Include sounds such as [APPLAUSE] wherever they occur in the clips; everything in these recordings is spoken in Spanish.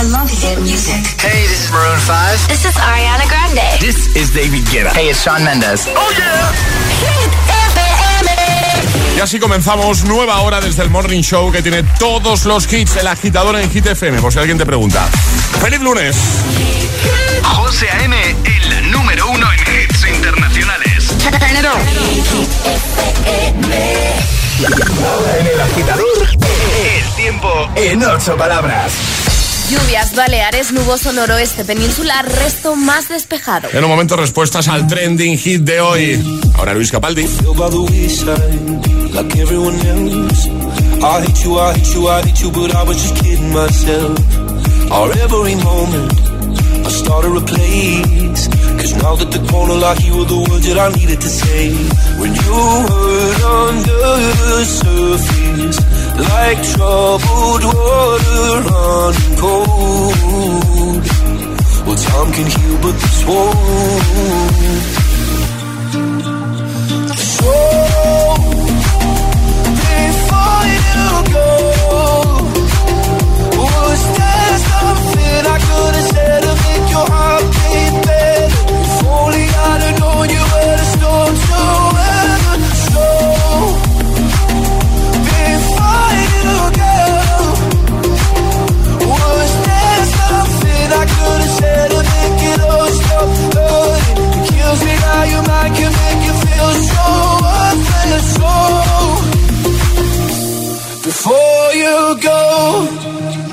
I love hit music. Hey, this is Maroon 5. This is Ariana Grande. This is David Guetta. Hey, it's Sean Mendes. Oh yeah. Hit FM. Y así comenzamos nueva hora desde el Morning Show que tiene todos los hits, el agitador en Hit FM, por si alguien te pregunta. ¡Feliz lunes! José A.M., el número uno en hits internacionales. En el agitador, El tiempo en ocho palabras. Lluvias, Baleares, nuboso noroeste, peninsular, resto más despejado. En un momento respuestas al trending hit de hoy. Ahora Luis Capaldi. I Cause now that the corner lock, you were the words that I needed to say. When you hurt under the surface, like troubled water running cold. Well, time can heal, but this won't. So, before you go, was there something I could have said to make your heart beat better? If only I'd have known you were the storm to was there something I could have said to make it all stop hurting? It kills me how your mind can make you feel before you go.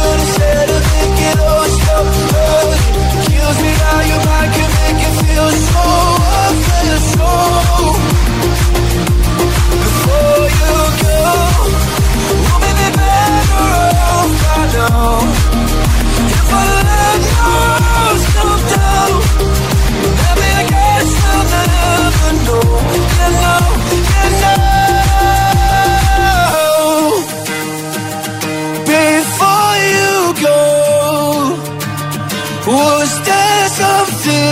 could it all stop? Kills me how your can make you feel so. So, before you go, we'll be better off. If I let maybe I guess I'll never know. You know.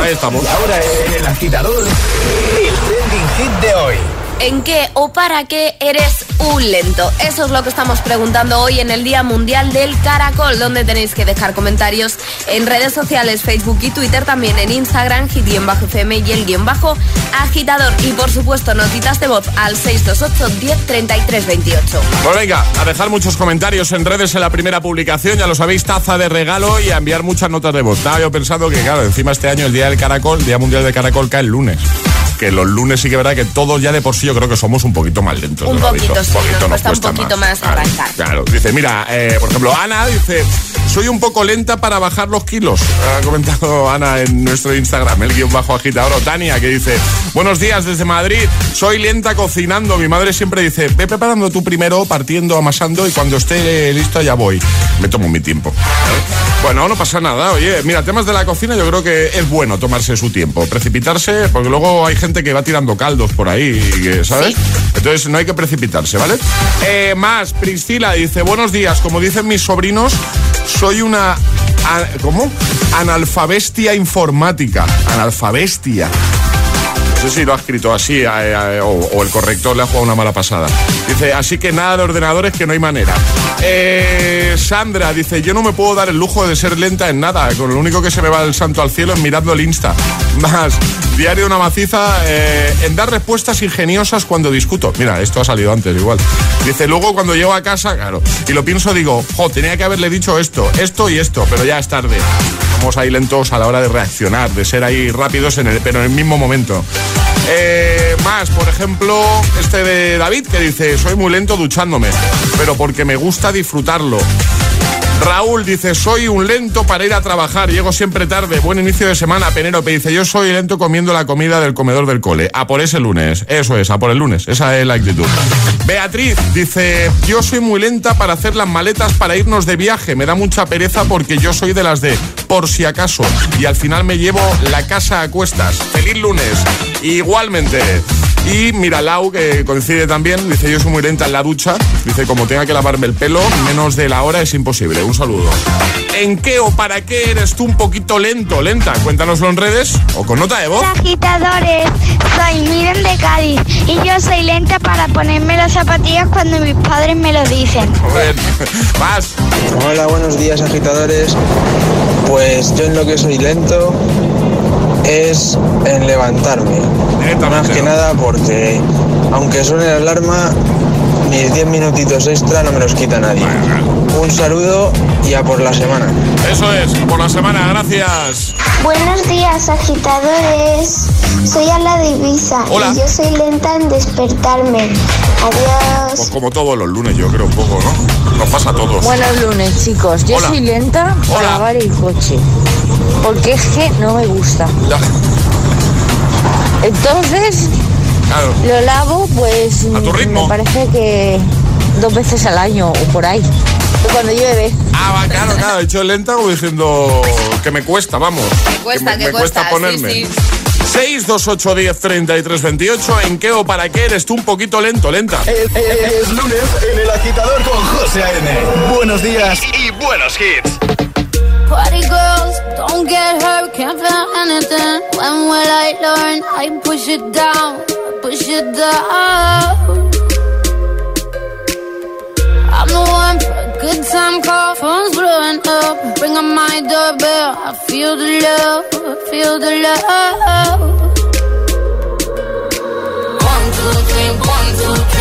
Ahí estamos. Ahora el agitador, el trending hit de hoy. ¿En qué o para qué eres un lento? Eso es lo que estamos preguntando hoy en el Día Mundial del Caracol, donde tenéis que dejar comentarios en redes sociales, Facebook y Twitter, también en Instagram, hit-fm y el guion bajo agitador. Y por supuesto, notitas de voz al 628 10 33 28. Pues venga, a dejar muchos comentarios en redes en la primera publicación, ya lo sabéis, taza de regalo y a enviar muchas notas de voz. Estaba yo pensando que, claro, encima este año el Día del Caracol, Día Mundial del Caracol cae el lunes. Que los lunes sí que verá que todos ya de por sí yo creo que somos un poquito más lentos. Un ¿no lo habéis poquito, sí, nos cuesta un poquito más Claro, arrancar. Claro, dice, mira, eh, por ejemplo, Ana dice, soy un poco lenta para bajar los kilos. Ha comentado Ana en nuestro Instagram, el guion bajo agitador. O Tania, que dice, buenos días desde Madrid, soy lenta cocinando. Mi madre siempre dice, ve preparando tú primero, partiendo, amasando y cuando esté listo ya voy. Me tomo mi tiempo. Bueno, no pasa nada. Oye, mira, temas de la cocina yo creo que es bueno tomarse su tiempo. Precipitarse, porque luego hay gente que va tirando caldos por ahí, que, ¿sabes? Entonces no hay que precipitarse, ¿vale? Eh, más, Priscila dice, buenos días, como dicen mis sobrinos, soy una... ¿Cómo? Analfabestia informática. Analfabestia. Sé si lo ha escrito así o, o el corrector le ha jugado una mala pasada. Dice, así que nada de ordenadores que no hay manera. Eh, Sandra dice, yo no me puedo dar el lujo de ser lenta en nada. Con lo único que se me va el santo al cielo es mirando el Insta. Más, diario una maciza eh, en dar respuestas ingeniosas cuando discuto. Mira, esto ha salido antes igual. Dice, luego cuando llego a casa, claro, y lo pienso, digo, jo, tenía que haberle dicho esto, esto y esto, pero ya es tarde. Vamos ahí lentos a la hora de reaccionar, de ser ahí rápidos, en el, pero en el mismo momento. Eh, más, por ejemplo, este de David que dice, soy muy lento duchándome, pero porque me gusta disfrutarlo. Raúl dice, soy un lento para ir a trabajar, llego siempre tarde, buen inicio de semana. Penélope dice, yo soy lento comiendo la comida del comedor del cole. A por ese lunes, eso es, a por el lunes, esa es la actitud. Beatriz dice, yo soy muy lenta para hacer las maletas para irnos de viaje, me da mucha pereza porque yo soy de las de por si acaso y al final me llevo la casa a cuestas. Feliz lunes, igualmente. Y mira, Lau, que coincide también, dice yo soy muy lenta en la ducha, dice como tenga que lavarme el pelo, menos de la hora es imposible. Un saludo. ¿En qué o para qué eres tú un poquito lento, lenta? Cuéntanoslo en redes o con nota de voz. agitadores, soy Miren de Cádiz y yo soy lenta para ponerme las zapatillas cuando mis padres me lo dicen. Joder, Más. Hola, buenos días agitadores. Pues yo en lo que soy lento es en levantarme. Más que nada porque aunque suene la alarma, mis 10 minutitos extra no me los quita nadie. Un saludo y a por la semana. Eso es, por la semana, gracias. Buenos días agitadores, soy Ala de Ibiza Hola. y yo soy lenta en despertarme. Adiós. Pues como todos los lunes, yo creo un poco, ¿no? Nos pasa a todos. Buenos lunes, chicos. Yo Hola. soy lenta Hola. para lavar el coche. Porque es que no me gusta. Ya, Entonces, claro. lo lavo, pues. A tu ritmo. Me parece que dos veces al año o por ahí. Cuando llueve. Ah, va, claro, claro, he hecho lenta como diciendo que me cuesta, vamos. Que cuesta, me, que me cuesta, cuesta, ponerme. sí, sí. 628 10 33 28 ¿En qué o para qué eres tú un poquito lento, lenta? Es, es lunes en el agitador con José A.M. Buenos días. Y, y buenos hits. Party girls, don't get hurt, can't feel anything. When will I learn? I push it down, push it down. I'm the one good time call, phone's blowing up. Ring on my doorbell, I feel the love, feel the love. One, two, three, one, two, three,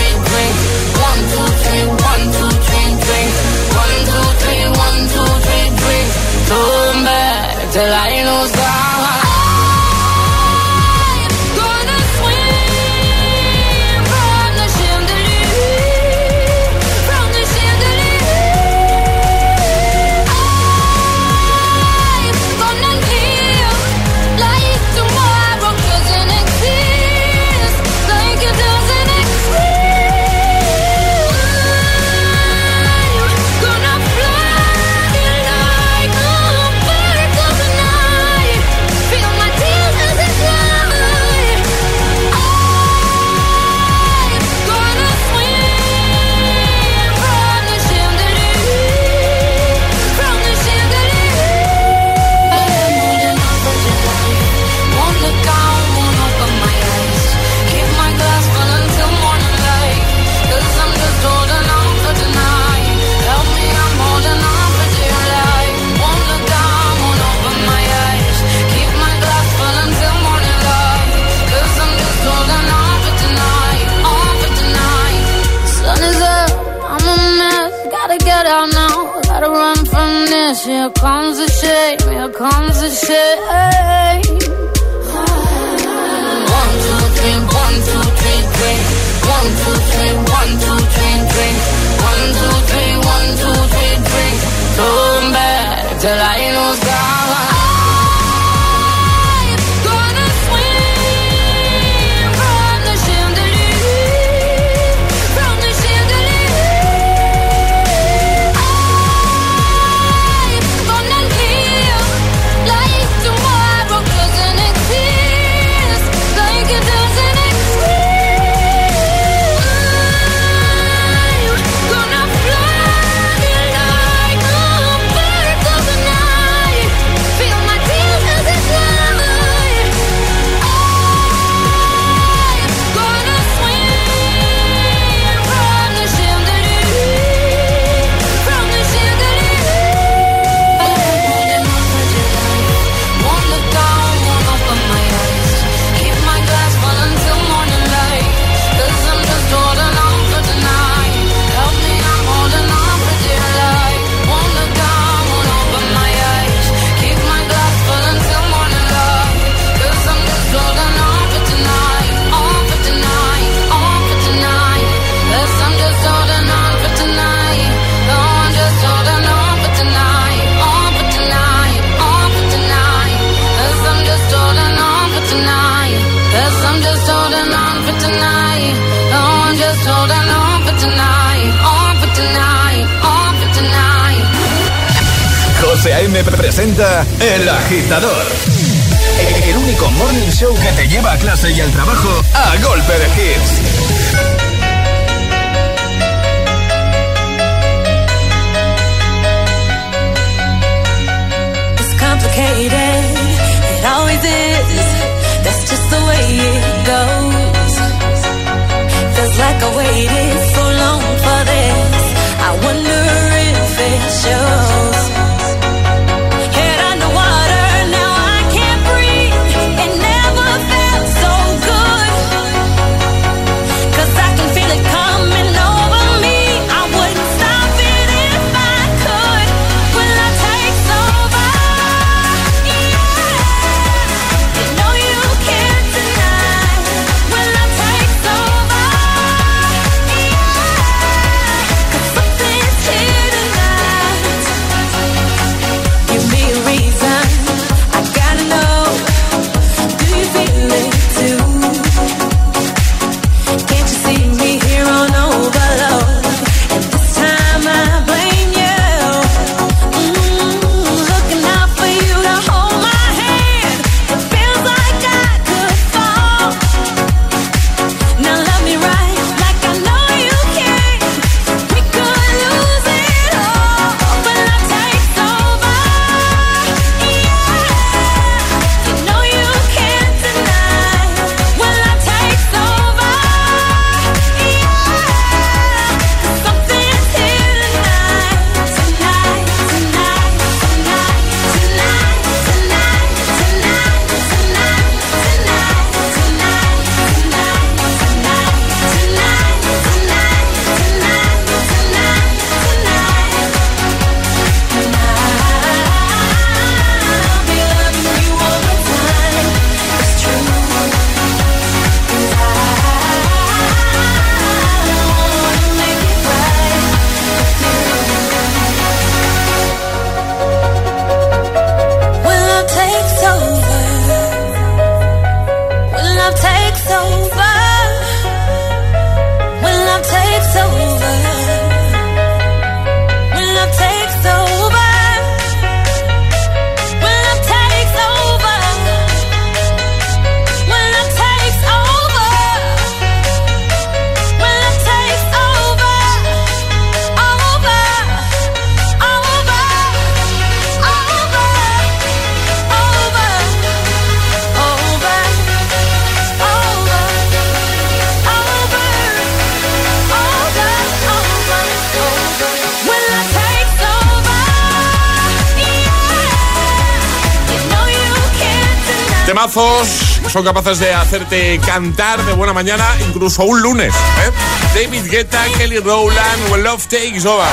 Son capaces de hacerte cantar de buena mañana incluso un lunes. ¿eh? David Guetta, Kelly Rowland, When Love Takes Over.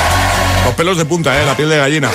Los pelos de punta, ¿eh? la piel de gallina.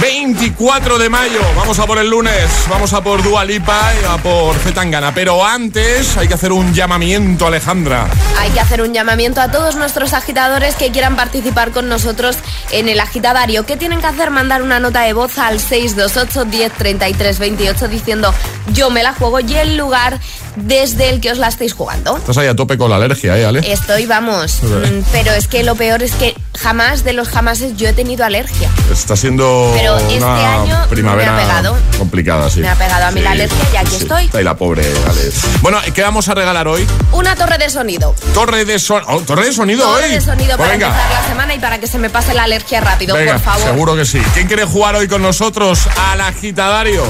24 de mayo, vamos a por el lunes, vamos a por Dua Lipa y a por Zetangana. Pero antes hay que hacer un llamamiento, Alejandra. Hay que hacer un llamamiento a todos nuestros agitadores que quieran participar con nosotros en el agitadario. ¿Qué tienen que hacer? Mandar una nota de voz al 628 10 33 28 diciendo yo me la juego y el lugar desde el que os la estáis jugando. Estás ahí a tope con la alergia, ¿eh, Ale? Estoy, vamos, mm, pero es que lo peor es que jamás de los jamases yo he tenido alergia. Está siendo Pero este una año primavera me ha pegado. complicada, sí. Me ha pegado a mí la alergia y aquí estoy. Está ahí la pobre Ale. Bueno, ¿qué vamos a regalar hoy? Una torre de sonido. Torre de, son- oh, torre de sonido Torre hoy. de sonido Pues para venga. empezar la semana y para que se me pase la alergia rápido, Venga, por favor. seguro que sí. ¿Quién quiere jugar hoy con nosotros al agitadario?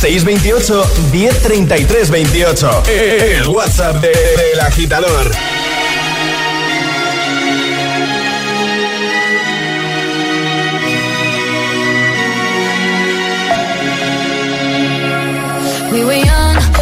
628 1033 28. El WhatsApp de- del agitador.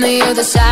the other side,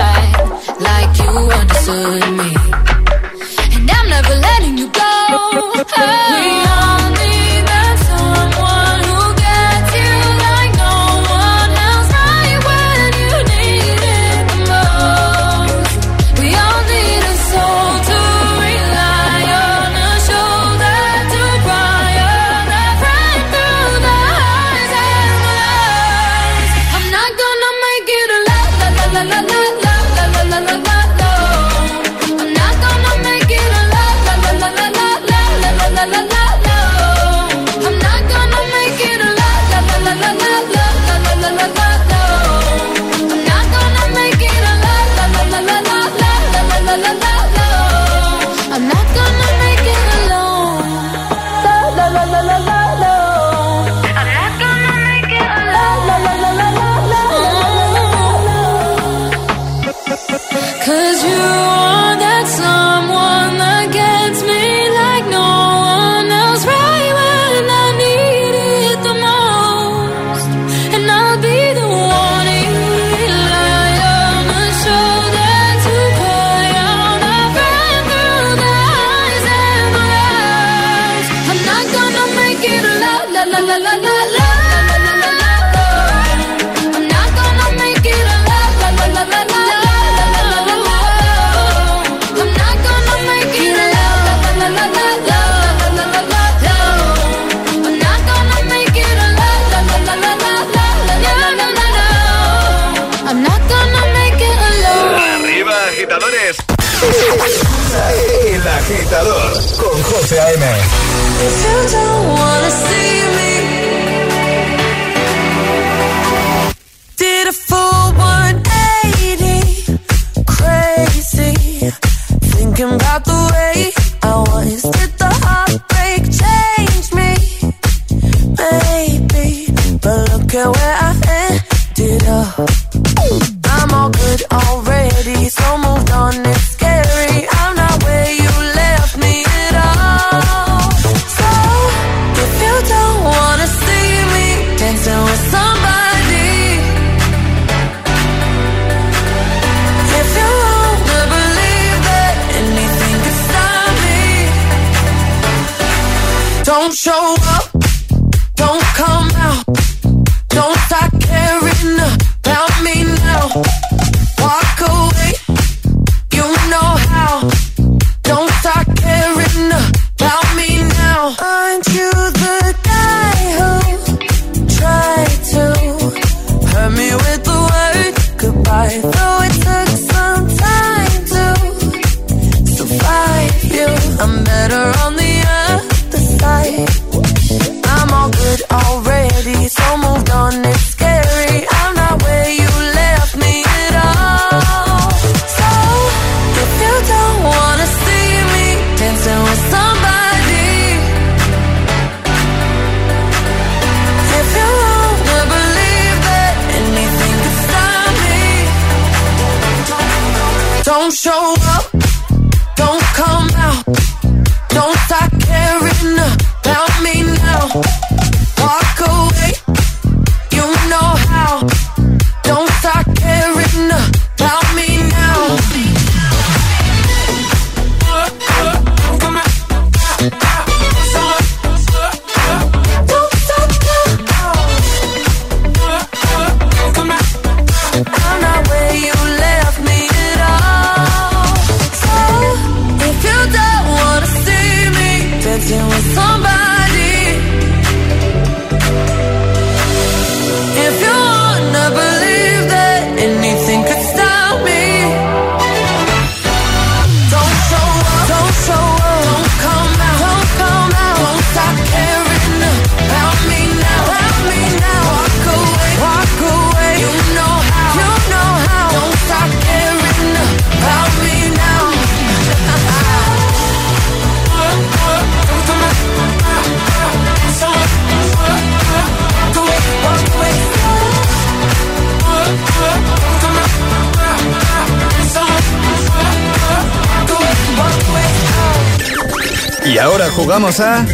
A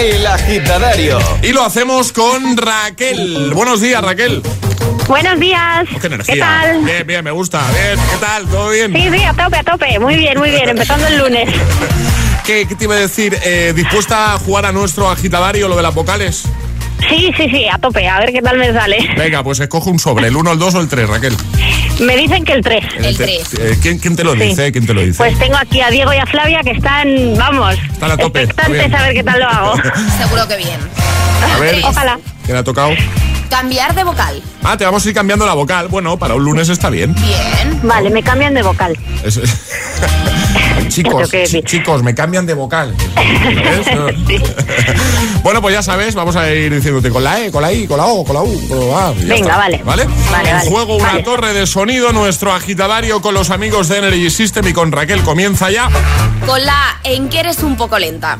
El agitadario. Y lo hacemos con Raquel. Buenos días, Raquel. Buenos días. Oh, qué energía. ¿Qué tal? Bien, bien, me gusta. Bien, ¿qué tal? ¿Todo bien? Sí, sí, a tope, a tope. Muy bien, muy bien. Empezando el lunes. [LAUGHS] ¿Qué, qué te iba a decir? Eh, ¿Dispuesta a jugar a nuestro agitadario lo de las vocales? Sí, sí, sí, a tope. A ver qué tal me sale. Venga, pues escoge un sobre, el 1, el 2 o el 3, Raquel. Me dicen que el 3. El te- 3. eh, ¿quién, quién te lo Sí. dice? ¿Quién te lo dice? Pues tengo aquí a Diego y a Flavia que están, vamos, Están a tope, expectantes a ver qué tal lo hago. [LAUGHS] Seguro que bien. a ver, Ojalá. ¿Quién ha tocado? Cambiar de vocal. Ah, te vamos a ir cambiando la vocal. Bueno, para un lunes está bien. Bien. Vale, me cambian de vocal. Es- [LAUGHS] chicos, qué chicos, me cambian de vocal. [LAUGHS] Eso. bueno, pues ya sabes, vamos a ir diciéndote con la E, con la I, con la O, con la U. con la A, Venga, está. vale. ¿Vale? Vale, vale. juego una Vale. torre de sonido, nuestro agitadario con los amigos de Energy System y con Raquel comienza ya. Con la A, en que eres un poco lenta.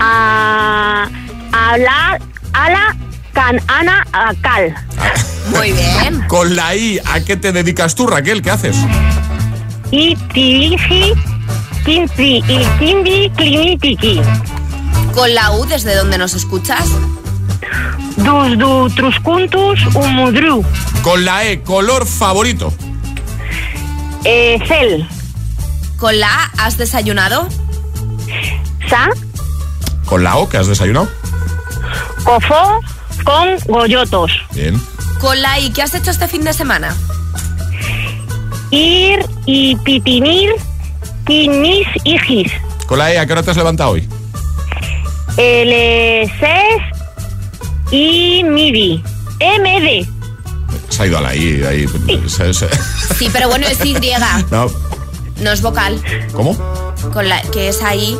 A hablar, ala, can, ana, a, cal. Muy bien. Con la I, ¿a qué te dedicas tú, Raquel? ¿Qué haces? Y tiriji, kimpi, y kimbi, klimitiki. Con la U, ¿desde dónde nos escuchas? Dus du truscuntus umudru. Con la E, color favorito. Eh, cel. Con la A, ¿has desayunado? Sa, Con la O, que has desayunado. Cofó, con goyotos. Bien. Con la I, ¿qué has hecho este fin de semana? Ir y pipinir, kinis, hijis. Con la E, ¿a qué hora te has levantado hoy? L6 y MIDI. MD. Se ha ido a la I. Ahí, se- se- Sí, pero bueno, es Y. [LAUGHS] No, No es vocal. ¿Cómo? Con la que es ahí,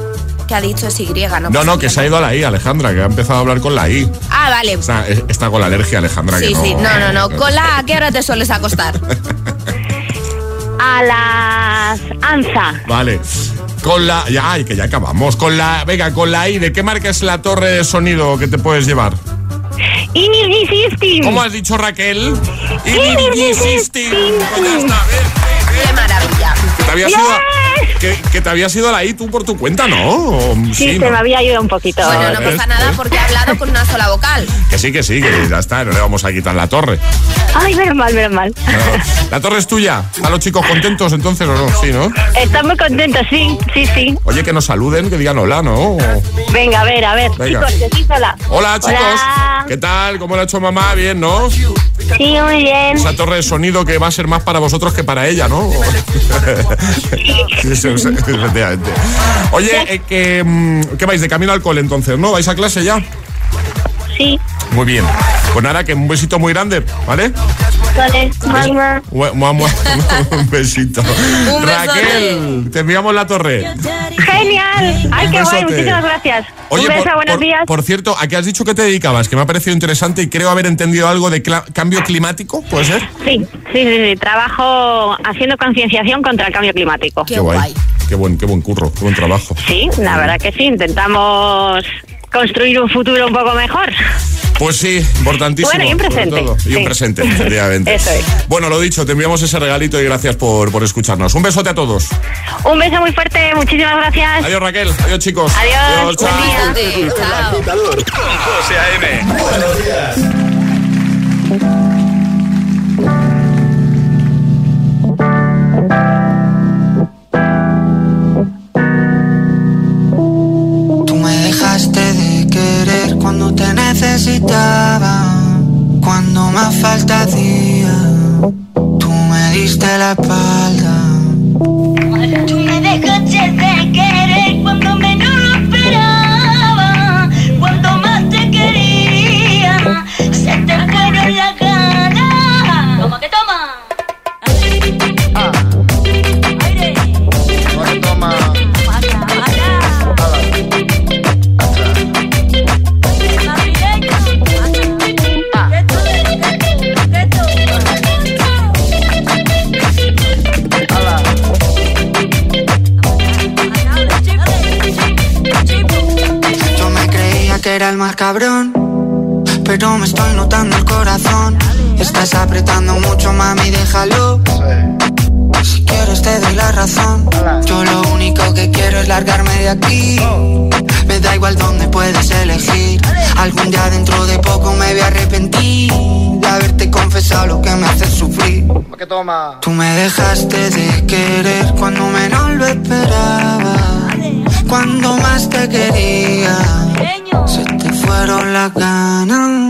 que ha dicho es Y, ¿no? No, no, que se ha ido a la I, Alejandra, que ha empezado a hablar con la I. Ah, vale. Está, está con la alergia, Alejandra. Sí, que no, sí. No, no, no. [LAUGHS] Con la A, ¿a qué hora te sueles acostar? [LAUGHS] A las ANSA. Vale. Con la. Ya, ay, que ya acabamos. Con la. Venga, con la I, ¿de qué marca es la torre de sonido que te puedes llevar? Energy System. ¿Cómo has dicho, Raquel? Energy System. Pues ya está, ¿ves? ¡Qué maravilla! Que te había sido. Que, que te había sido la I tú por tu cuenta, ¿no? Sí, ¿no? se me había ido un poquito. Bueno, no ¿ves? pasa nada ¿ves? porque ha hablado con una sola vocal. [LAUGHS] Que sí, que sí, que ya está, no le vamos a quitar la torre. Ay, menos mal, menos mal. ¿La torre es tuya? ¿Están los chicos contentos entonces o no? Sí, ¿no? Están muy contentos, sí, sí, sí. Oye, que nos saluden, que digan hola, ¿no? Venga, a ver, a ver. Venga. Chicos, que sí sola. Hola, chicos. Hola. ¿Qué tal? ¿Cómo lo ha hecho mamá? Bien, ¿no? Sí, muy bien. Esa torre de sonido que va a ser más para vosotros que para ella, ¿no? [LAUGHS] Efectivamente. Oye, eh, que, mm, ¿qué vais? De camino al cole entonces, ¿no? ¿Vais a clase ya? Sí. Muy bien. Pues nada, que un besito muy grande, ¿vale? Vale, mamá. [LAUGHS] Un besito. Un Raquel, te enviamos la torre. Genial. Ay, qué guay. Muchísimas gracias. Oye, un beso, por, buenos por- días. por cierto, ¿a qué has dicho que te dedicabas? Que me ha parecido interesante y creo haber entendido algo de cambio climático, ¿puede ser? Sí, sí, sí, sí. Trabajo haciendo concienciación contra el cambio climático. Qué guay. Qué buen, qué buen curro, qué buen trabajo. Sí, la verdad que sí. Intentamos construir un futuro un poco mejor. Pues sí, importantísimo. Bueno, y un presente, todo. Y un sí. presente, [LAUGHS] efectivamente. Eso es. Bueno, lo dicho, te enviamos ese regalito y gracias por, por escucharnos. Un besote a todos. Un beso muy fuerte. Muchísimas gracias. Adiós, Raquel. Adiós, chicos. Adiós. chao. Buen día. Sí, chao. Con José A.M. Buenos días. Necesitaba, cuando más falta hacía. Tú me diste la espalda. Estás apretando mucho, mami, déjalo. Si quieres te doy la razón. Yo lo único que quiero es largarme de aquí. Me da igual donde puedes elegir. Algún día dentro de poco me voy a arrepentir de haberte confesado lo que me hace sufrir. ¿Qué toma? Tú me dejaste de querer cuando menos lo esperaba. Cuando más te quería, se te fueron las ganas.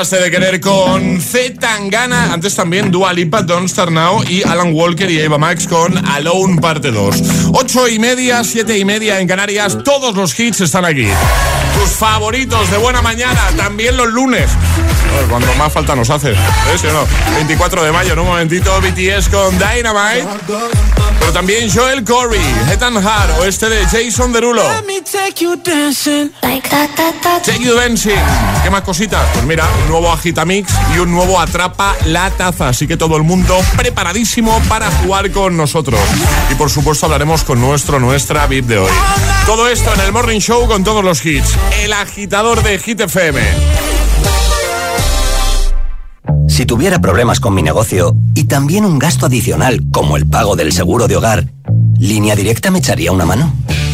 Dejaste de querer con Z Tangana. Antes también Dua Lipa, Don't Start Now y Alan Walker y Eva Max con Alone Parte 2. Ocho y media, siete y media en Canarias. Todos los hits están aquí. Tus favoritos de buena mañana, también los lunes. Cuando más falta nos hace. ¿Eh, sí o no? 24 de mayo, en un momentito, BTS con Dynamite. Pero también Joel Corey, Ethan Hart o este de Jason Derulo. Take You Dancing. ¿Qué más cositas? Pues mira, un nuevo Agitamix y un nuevo Atrapa la Taza. Así que todo el mundo preparadísimo para jugar con nosotros. Y por supuesto hablaremos con nuestro, nuestra VIP de hoy. Todo esto en el Morning Show con todos los hits. El agitador de Hit FM. Si tuviera problemas con mi negocio y también un gasto adicional como el pago del seguro de hogar, ¿Línea Directa me echaría una mano?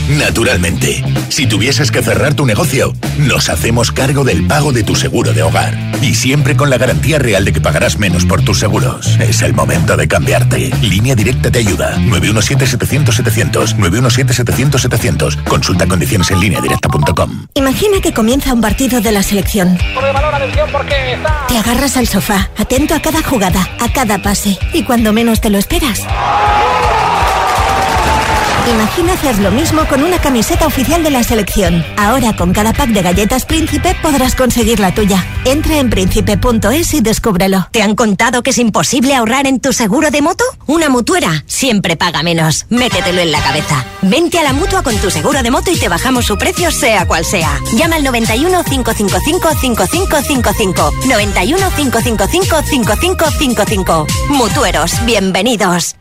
Naturalmente. Si tuvieses que cerrar tu negocio, nos hacemos cargo del pago de tu seguro de hogar. Y siempre con la garantía real de que pagarás menos por tus seguros. Es el momento de cambiarte. Línea Directa te ayuda. 917-700-700. 917-700-700. Consulta condiciones en lineadirecta.com. Imagina que comienza un partido de la selección. Te agarras al sofá, atento a cada jugada, a cada pase. Y cuando menos te lo esperas. Imagina hacer lo mismo con una camiseta oficial de la selección. Ahora con cada pack de galletas Príncipe podrás conseguir la tuya. Entra en príncipe.es y descúbrelo. ¿Te han contado que es imposible ahorrar en tu seguro de moto? Una mutuera siempre paga menos. Métetelo en la cabeza. Vente a la mutua con tu seguro de moto y te bajamos su precio sea cual sea. Llama al 91 555 5555. 91 555 5555. Mutueros, bienvenidos.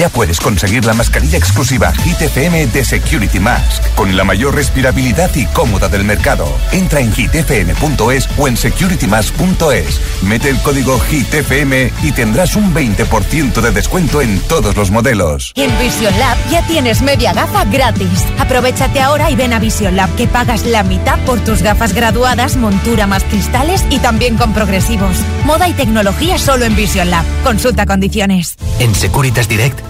Ya puedes conseguir la mascarilla exclusiva Hit FM de Security Mask, con la mayor respirabilidad y cómoda del mercado. Entra en hitfm.es o en securitymask.es. Mete el código HITFM y tendrás un 20% de descuento en todos los modelos. Y en Vision Lab ya tienes media gafa gratis. Aprovechate ahora y ven a Vision Lab que pagas la mitad por tus gafas graduadas, montura más cristales y también con progresivos. Moda y tecnología solo en Vision Lab. Consulta condiciones. En Securitas Direct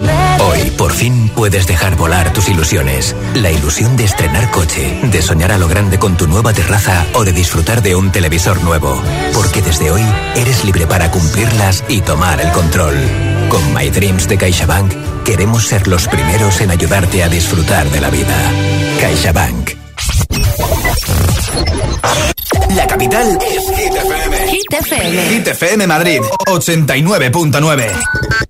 Hoy, por fin, puedes dejar volar tus ilusiones. La ilusión de estrenar coche, de soñar a lo grande con tu nueva terraza o de disfrutar de un televisor nuevo. Porque desde hoy eres libre para cumplirlas y tomar el control. Con My Dreams de CaixaBank, queremos ser los primeros en ayudarte a disfrutar de la vida. CaixaBank. La capital es Hit FM. Hit FM. Hit FM Madrid, 89.9.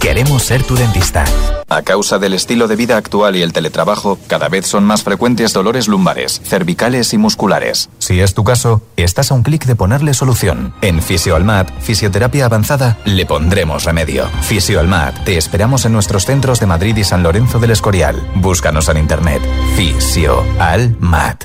Queremos ser tu dentista. A causa del estilo de vida actual y el teletrabajo, cada vez son más frecuentes dolores lumbares, cervicales y musculares. Si es tu caso, estás a un clic de ponerle solución. En Fisioalmat, Fisioterapia Avanzada, le pondremos remedio. Fisioalmat, te esperamos en nuestros centros de Madrid y San Lorenzo del Escorial. Búscanos en internet. Fisioalmat.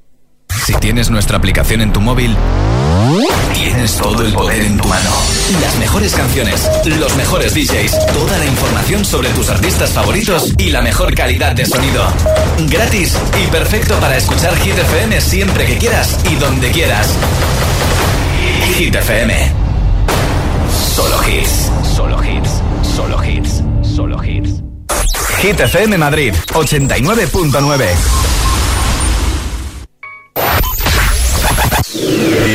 Si tienes nuestra aplicación en tu móvil, tienes todo el poder en tu mano. Las mejores canciones, los mejores DJs, toda la información sobre tus artistas favoritos y la mejor calidad de sonido. Gratis y perfecto para escuchar Hit FM siempre que quieras y donde quieras. Hit FM. Solo hits. Solo hits. Solo hits. Solo hits. Hit Madrid 89.9.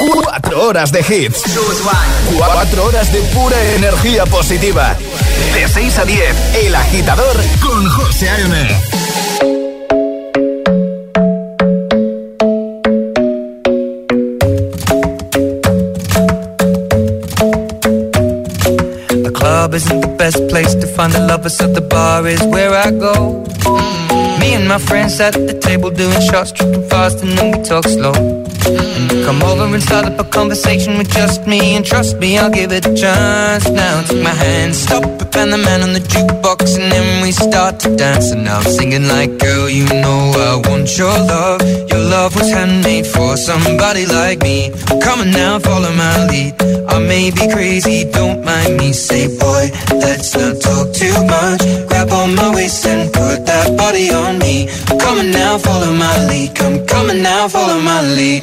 Cuatro horas de hits. Cuatro horas de pura energía positiva. De 6 a 10, El Agitador con José A.M. The club isn't the best place to find the lovers, so the bar is where I go. Me and my friends at the table doing shots, tripping fast, and then we talk slow. Come over and start up a conversation with just me, and trust me, I'll give it a chance. Now take my hand, stop it, and the man on the jukebox, and then we start to dance. And I'm singing like, girl, you know I want your love. Your love was handmade for somebody like me. Come on now, follow my lead. I may be crazy, don't mind me. Say, boy, let's not talk too much. Grab on my waist and put that body on me. Come on now, follow my lead. Come, come on now, follow my lead.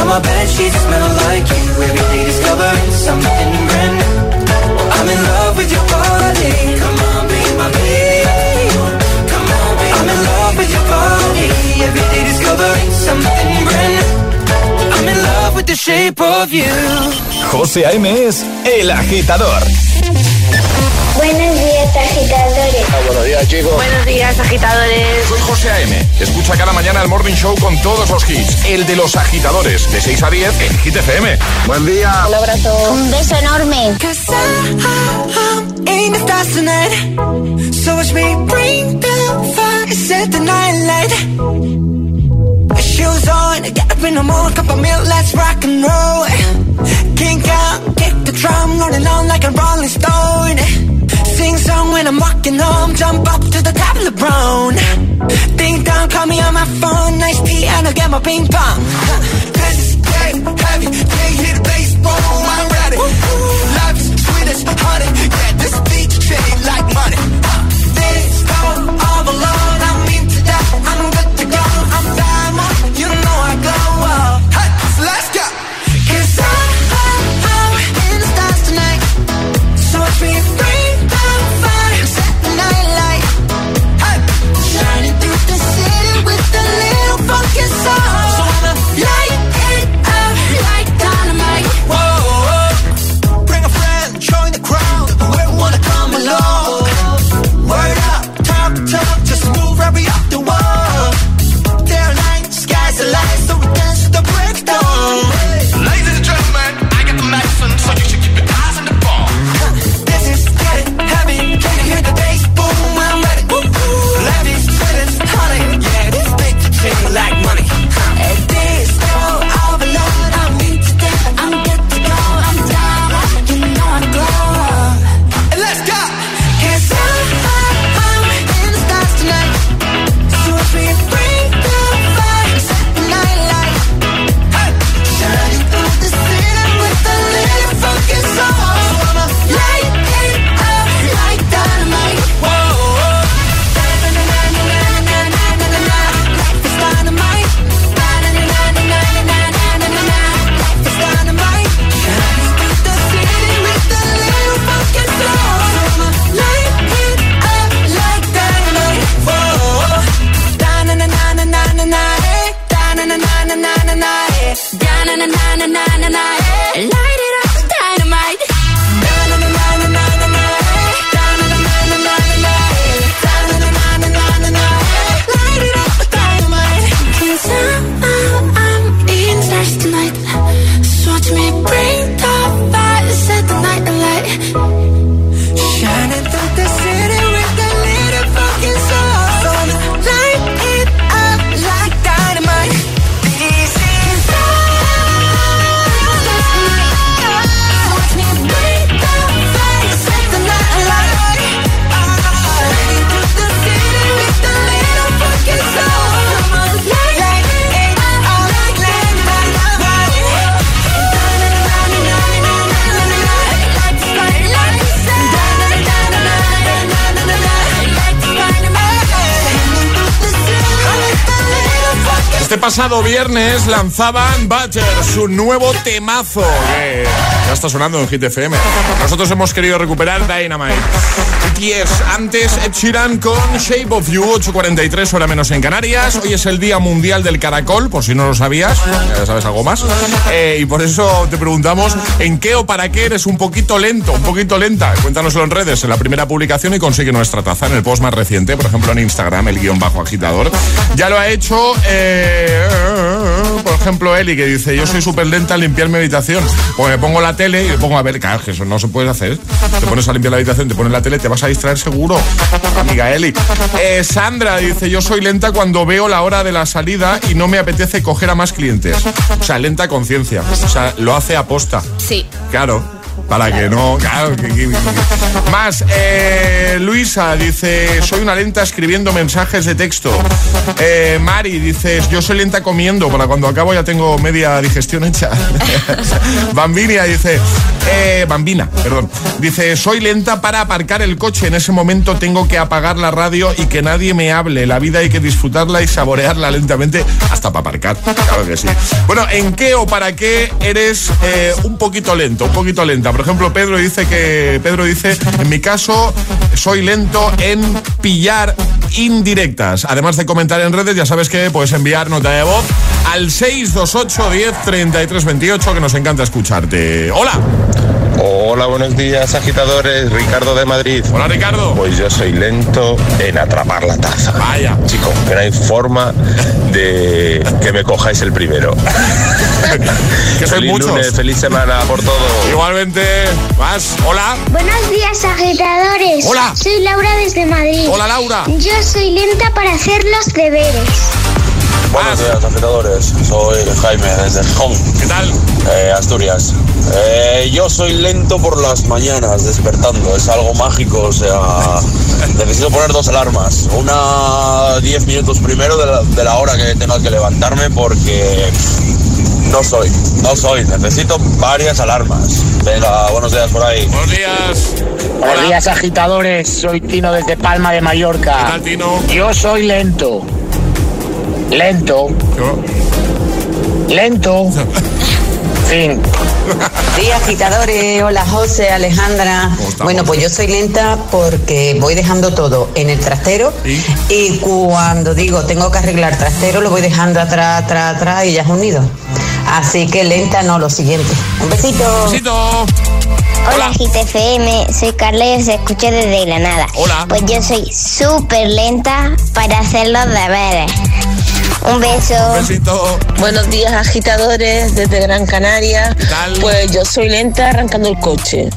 Now my bed sheets smell like you. Every day discovering something brand new. I'm in love with your body. Come on, be my baby. Come on, be I'm in love with your body. Every day discovering something brand new. I'm in love with the shape of you. José A.M. es El Agitador. Buenos días, agitadores. buenos días, chicos. Buenos días, agitadores. Soy José A.M. Escucha cada mañana el Morning Show con todos los hits. El de los agitadores, de 6 a 10 en Hit FM. Buen día. Un abrazo. Un beso enorme. in the stars tonight. So watch me bring the fire, set the night light. Shoes on, get up in the morning, cup of milk, let's rock and roll. Kink out, kick the drum, rolling on like a rolling stone. Sing song when I'm walking home, jump up to the top of the brown. Ding dong, call me on my phone, nice tea, and I'll get my ping pong. This is dead heavy, can't hear the bass, boom, I'm ready. Life is sweet as honey, yeah, this beat chain like pasado viernes lanzaban Butter, su nuevo temazo, ya está sonando en Hit FM. Nosotros hemos querido recuperar Dynamite. BTS, antes Ed Sheeran con Shape of You, 8.43 hora menos en Canarias. Hoy es el Día Mundial del Caracol, por si no lo sabías, ya sabes algo más. Eh, y por eso te preguntamos en qué o para qué eres un poquito lento, un poquito lenta. Cuéntanoslo en redes, en la primera publicación y consigue nuestra taza en el post más reciente, por ejemplo en Instagram, el guion bajo agitador. Ya lo ha hecho... Eh, por ejemplo, Eli, que dice, yo soy súper lenta al limpiar mi habitación. Pues me pongo la tele y me pongo a ver, claro, que eso no se puede hacer. Te pones a limpiar la habitación, te pones la tele, te vas a distraer seguro, amiga Eli. Eh, Sandra dice, yo soy lenta cuando veo la hora de la salida y no me apetece coger a más clientes. O sea, lenta conciencia. O sea, lo hace aposta. Sí. Claro. Para que no. Claro, que- Más, eh, Luisa dice: Soy una lenta escribiendo mensajes de texto. Eh, Mari dice: Yo soy lenta comiendo. Para cuando acabo ya tengo media digestión hecha. [LAUGHS] Bambinia dice: eh, Bambina, perdón. Dice: Soy lenta para aparcar el coche. En ese momento tengo que apagar la radio y que nadie me hable. La vida hay que disfrutarla y saborearla lentamente hasta para aparcar. Claro que sí. Bueno, ¿en qué o para qué eres eh, un poquito lento? Un poquito lenta. Por ejemplo, Pedro dice que. Pedro dice: En mi caso, soy lento en pillar indirectas. Además de comentar en redes, ya sabes que puedes enviar nota de voz al 628 10 33 28, que nos encanta escucharte. ¡Hola! Hola, buenos días, agitadores. Ricardo de Madrid. Hola, Ricardo. Pues yo soy lento en atrapar la taza. Vaya. Chicos, que no hay forma de que me cojáis el primero. [LAUGHS] que soy feliz muchos. lunes, feliz semana por todo. Igualmente, más. Hola. Buenos días, agitadores. Hola. Soy Laura desde Madrid. Hola, Laura. Yo soy lenta para hacer los deberes. Buenos días, agitadores. Soy Jaime desde Gijón. ¿Qué tal? Asturias. Eh, yo soy lento por las mañanas despertando. Es algo mágico. O sea, [LAUGHS] necesito poner dos alarmas. Una 10 minutos primero de la, de la hora que tenga que levantarme porque no soy. No soy. Necesito varias alarmas. Venga, buenos días por ahí. Buenos días. Buenos días, agitadores. Soy Tino desde Palma de Mallorca. ¿Qué tal, Tino? Yo soy lento. Lento. Lento. [LAUGHS] Fin. Sí, agitadores. Hola, José, Alejandra. Bueno, pues yo soy lenta porque voy dejando todo en el trastero y cuando digo tengo que arreglar trastero lo voy dejando atrás, atrás, atrás y ya es unido. Así que lenta no, lo siguiente. Un besito. Besito. Hola, GTFM. Soy Carla y os escucho desde Granada. Hola. Pues yo soy súper lenta para hacer los deberes. Un beso. besito. Buenos días, agitadores, desde Gran Canaria. Pues yo soy lenta arrancando el coche.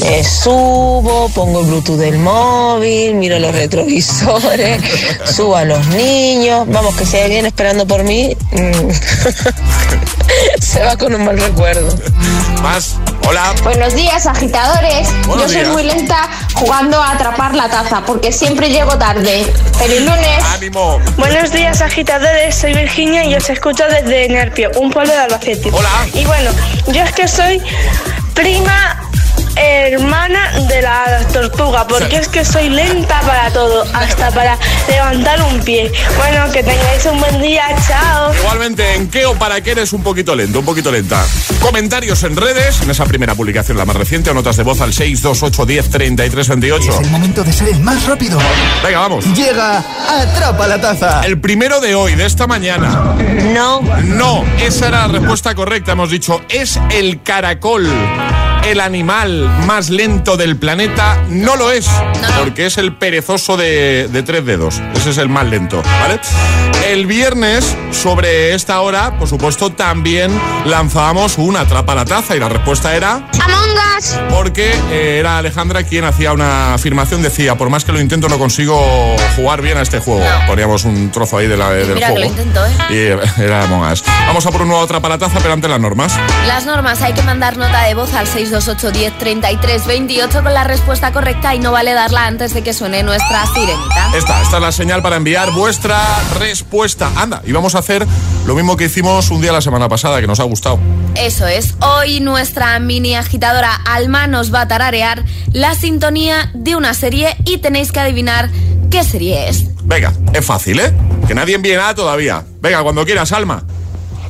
Me subo, pongo el Bluetooth del móvil, miro los retrovisores, [LAUGHS] subo a los niños. Vamos, que si hay alguien esperando por mí, mm, [LAUGHS] [LAUGHS] se va con un mal recuerdo. Más. Hola. Buenos días, agitadores. Buenos Yo soy muy lenta jugando a atrapar la taza porque siempre llego tarde. ¡Feliz lunes! ¡Ánimo! Buenos días, agitadores. Soy Virginia y os escucho desde Nerpio, un pueblo de Albacete. Hola. Y bueno, yo es que soy prima hermana de la tortuga, porque es que soy lenta para todo, hasta para levantar un pie. Bueno, que tengáis un buen día. Chao. Igualmente, ¿en qué o para qué eres un poquito lento, un poquito lenta? Comentarios en redes, en esa primera publicación, la más reciente, o notas de voz al 628 10 33 28. Es el momento de ser el más rápido. Venga, vamos. Llega Atrapa la Taza. El primero de hoy, de esta mañana. No. No, esa era la respuesta correcta. Hemos dicho, es el caracol. El animal más lento del planeta no lo es, porque es el perezoso de, de tres dedos. Ese es el más lento, ¿vale? El viernes, sobre esta hora, por supuesto, también lanzábamos una atrapa la taza y la respuesta era Among Us. porque eh, era Alejandra quien hacía una afirmación, decía, por más que lo intento no consigo jugar bien a este juego. Poníamos un trozo ahí de la, del Mira que lo juego. intento, ¿eh? Y era Among Us. Vamos a por un nuevo atrapa la taza, pero ante las normas. Las normas, hay que mandar nota de voz al 628 10 33 28 con la respuesta correcta y no vale darla antes de que suene nuestra sirenita. Esta, esta es la señal para enviar vuestra respuesta. Anda, y vamos a hacer lo mismo que hicimos un día la semana pasada, que nos ha gustado. Eso es, hoy nuestra mini agitadora Alma nos va a tararear la sintonía de una serie y tenéis que adivinar qué serie es. Venga, es fácil, ¿eh? Que nadie envíe nada todavía. Venga, cuando quieras, Alma.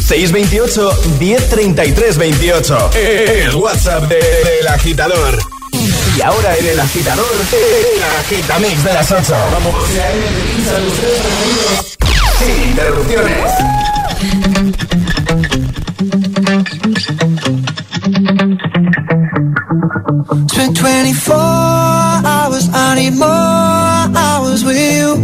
628 1033 28. El WhatsApp de- del agitador. Y ahora en el agitador, el agitamix de las 8. Vamos. Sin interrupciones. Spent 24 hours, I need more hours with you.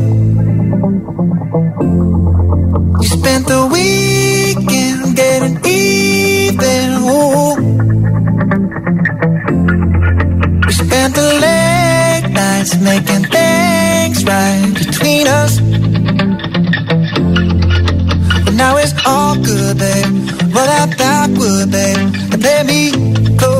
You spent the weekend getting even. Ooh. We spent the late nights making things right between us. But now it's all good, babe. Roll that backward, babe, and let me close.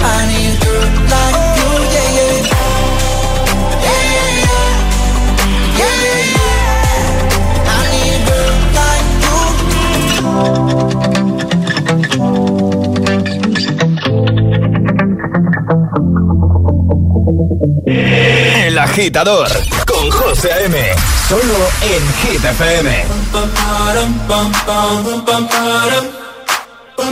I need a girl like you, yeah, yeah. Yeah, yeah, yeah. Yeah, yeah, yeah. I need a girl like El agitador con José A.M. Solo en Hit FM.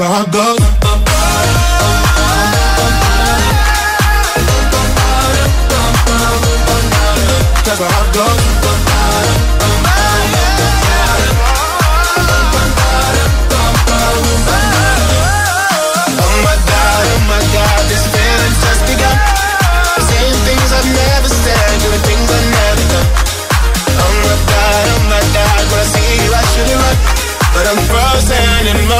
my heart goes. Cause my heart goes. Oh my god, oh my god, this feeling's just begun. Saying things I've never said, doing things I've never done. Oh my god, oh my god, when I see you I should run. But I'm frozen in my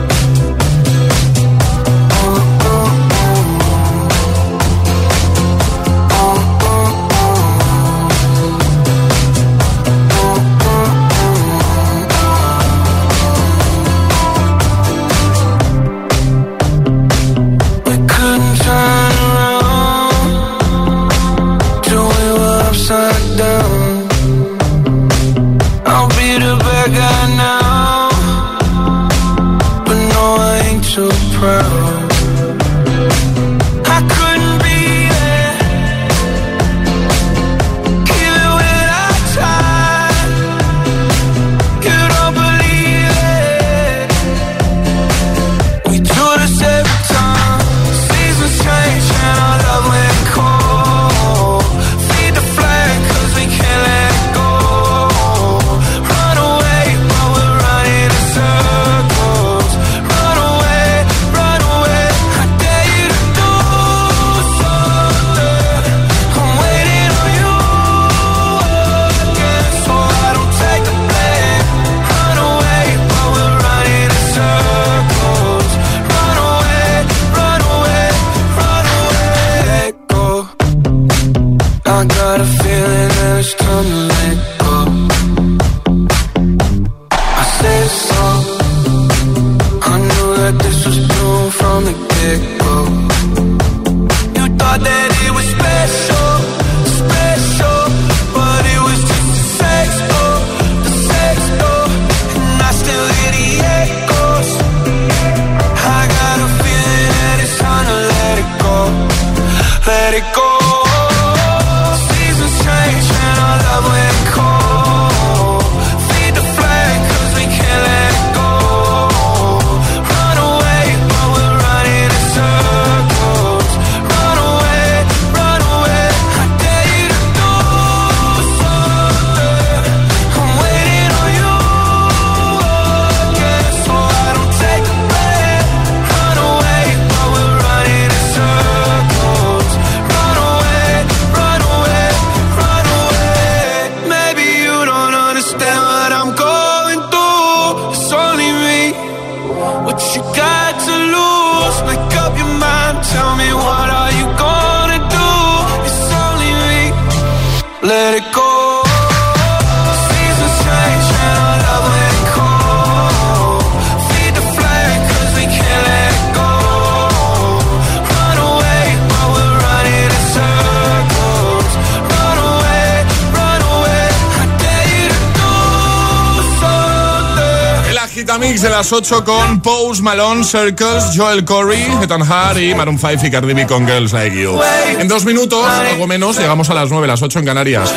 Las 8 con Pose Malone, Circles, Joel Corey, Ethan Hart y Maroon 5 y Cardi B con Girls Like You. En dos minutos, algo menos, llegamos a las 9, las 8 en Canarias.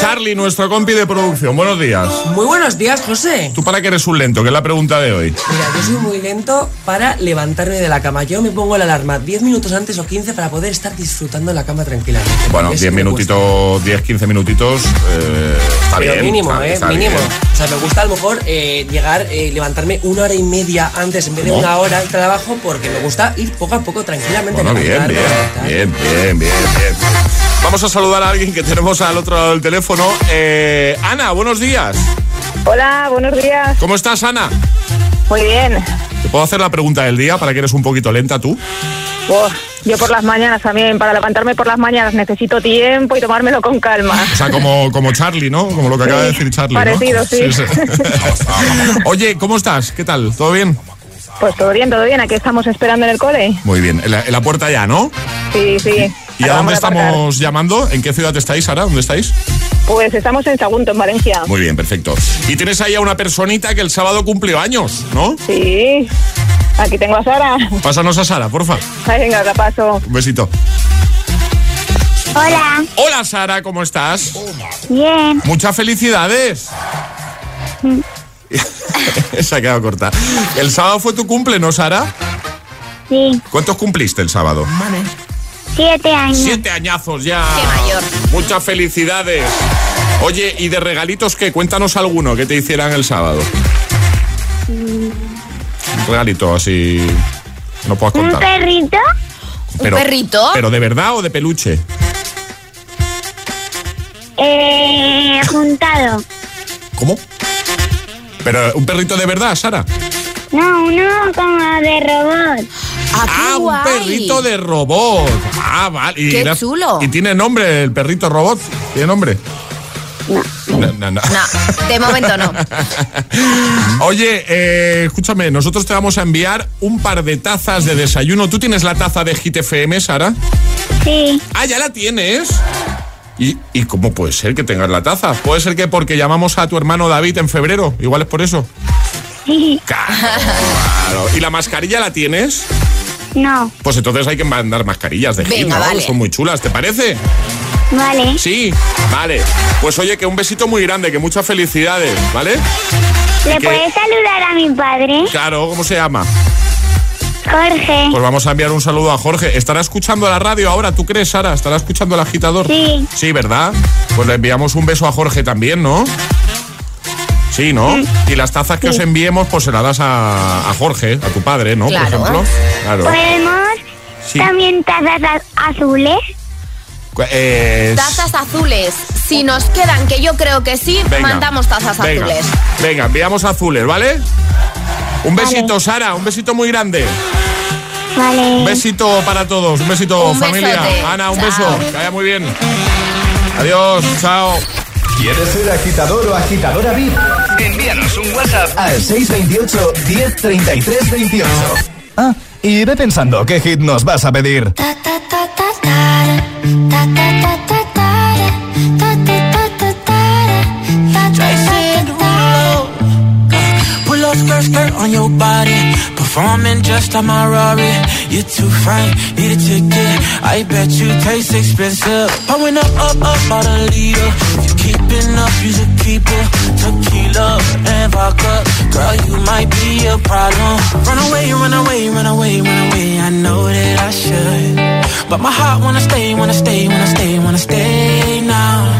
Charlie, nuestro compi de producción, buenos días. Muy buenos días, José. ¿Tú para qué eres un lento? Que es la pregunta de hoy. Mira, yo soy muy lento para levantarme de la cama. Yo me pongo la alarma 10 minutos antes o 15 para poder estar disfrutando de la cama tranquilamente. Bueno, 10 minutitos, 10, 15 minutitos, eh, está Pero bien. mínimo, está- ¿eh? está mínimo. bien. O sea, me gusta a lo mejor eh, llegar, eh, levantarme una hora y media antes en vez de una hora al trabajo porque me gusta ir poco a poco tranquilamente. Bueno, bien, bien, bien, bien, bien. Vamos a saludar a alguien que tenemos al otro lado del teléfono. Eh, Ana, buenos días. Hola, buenos días. ¿Cómo estás, Ana? Muy bien. ¿Te puedo hacer la pregunta del día para que eres un poquito lenta tú? Buah, yo por las mañanas también, para levantarme por las mañanas necesito tiempo y tomármelo con calma. O sea, como, como Charlie, ¿no? Como lo que acaba de decir Charlie. ¿no? parecido, sí. [LAUGHS] Oye, ¿cómo estás? ¿Qué tal? ¿Todo bien? Pues todo bien, todo bien. Aquí estamos esperando en el cole. Muy bien. En la, en la puerta ya, ¿no? Sí, sí. ¿Y a dónde estamos llamando? ¿En qué ciudad estáis, Sara? ¿Dónde estáis? Pues estamos en Sagunto, en Valencia. Muy bien, perfecto. Y tienes ahí a una personita que el sábado cumplió años, ¿no? Sí. Aquí tengo a Sara. Pásanos a Sara, porfa. Ay, venga, la paso. Un besito. Hola. Hola, Sara, ¿cómo estás? Bien. Muchas felicidades. [LAUGHS] Se ha quedado corta. El sábado fue tu cumple, ¿no, Sara? Sí. ¿Cuántos cumpliste el sábado? Siete años. Siete añazos ya. Qué mayor. Muchas felicidades. Oye, ¿y de regalitos qué? Cuéntanos alguno que te hicieran el sábado. Un regalito así. No puedas ¿Un contar. perrito? Pero- perrito? ¿Pero de verdad o de peluche? Eh, juntado. ¿Cómo? ¿Pero un perrito de verdad, Sara? No, uno como de robot. Ah, un perrito de robot. Ah, vale. Y Qué la- chulo. ¿Y tiene nombre el perrito robot? ¿Tiene nombre? No. No, no. No, de momento no. [LAUGHS] Oye, eh, escúchame, nosotros te vamos a enviar un par de tazas de desayuno. ¿Tú tienes la taza de Hit FM, Sara? Sí. Ah, ya la tienes. ¿Y, ¿Y cómo puede ser que tengas la taza? ¿Puede ser que porque llamamos a tu hermano David en febrero? Igual es por eso. Sí. Claro. ¿Y la mascarilla la tienes? No. Pues entonces hay que mandar mascarillas de Hit, Venga, ¿no? vale. Son muy chulas, ¿te parece? Vale. Sí, vale. Pues oye, que un besito muy grande, que muchas felicidades, ¿vale? ¿Le puedes saludar a mi padre? Claro, ¿cómo se llama? Jorge. Pues vamos a enviar un saludo a Jorge. ¿Estará escuchando la radio ahora? ¿Tú crees, Sara? ¿Estará escuchando el agitador? Sí. Sí, ¿verdad? Pues le enviamos un beso a Jorge también, ¿no? Sí, ¿no? Y las tazas que os enviemos, pues se las das a, a Jorge, a tu padre, ¿no? Claro. Por ejemplo. Claro. ¿Podemos Sí. también tazas azules? Eh, Tazas azules. Si nos quedan, que yo creo que sí, venga. mandamos tazas Venga, azules. Venga, enviamos azules, ¿vale? Un besito, Sara, un besito muy grande. Vale. Un besito para todos, un besito Un familia. besote. Ana, un Chao. beso. Que vaya muy bien. Adiós, chao. ¿Quieres ser agitador o agitadora VIP? Envíanos un WhatsApp al 628 1033 28. Ah, y ve pensando qué hit nos vas a pedir. Skirt, skirt on your body. Performing just like my Rari. You're too fine, need a ticket. I bet you taste expensive. Pouring up, up, up, out a leader. If you keeping up, you should keep it. Tequila and vodka. Girl, you might be a problem. Run away, run away, run away, run away. I know that I should. But my heart wanna stay, wanna stay, wanna stay, wanna stay now.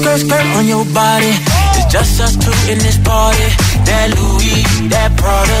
skirt, skirt on your body. It's Just us two in this party. That Louis, that Prada,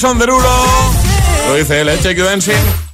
Jason Derulo. Lo dice él, ¿eh? Check You Dancing.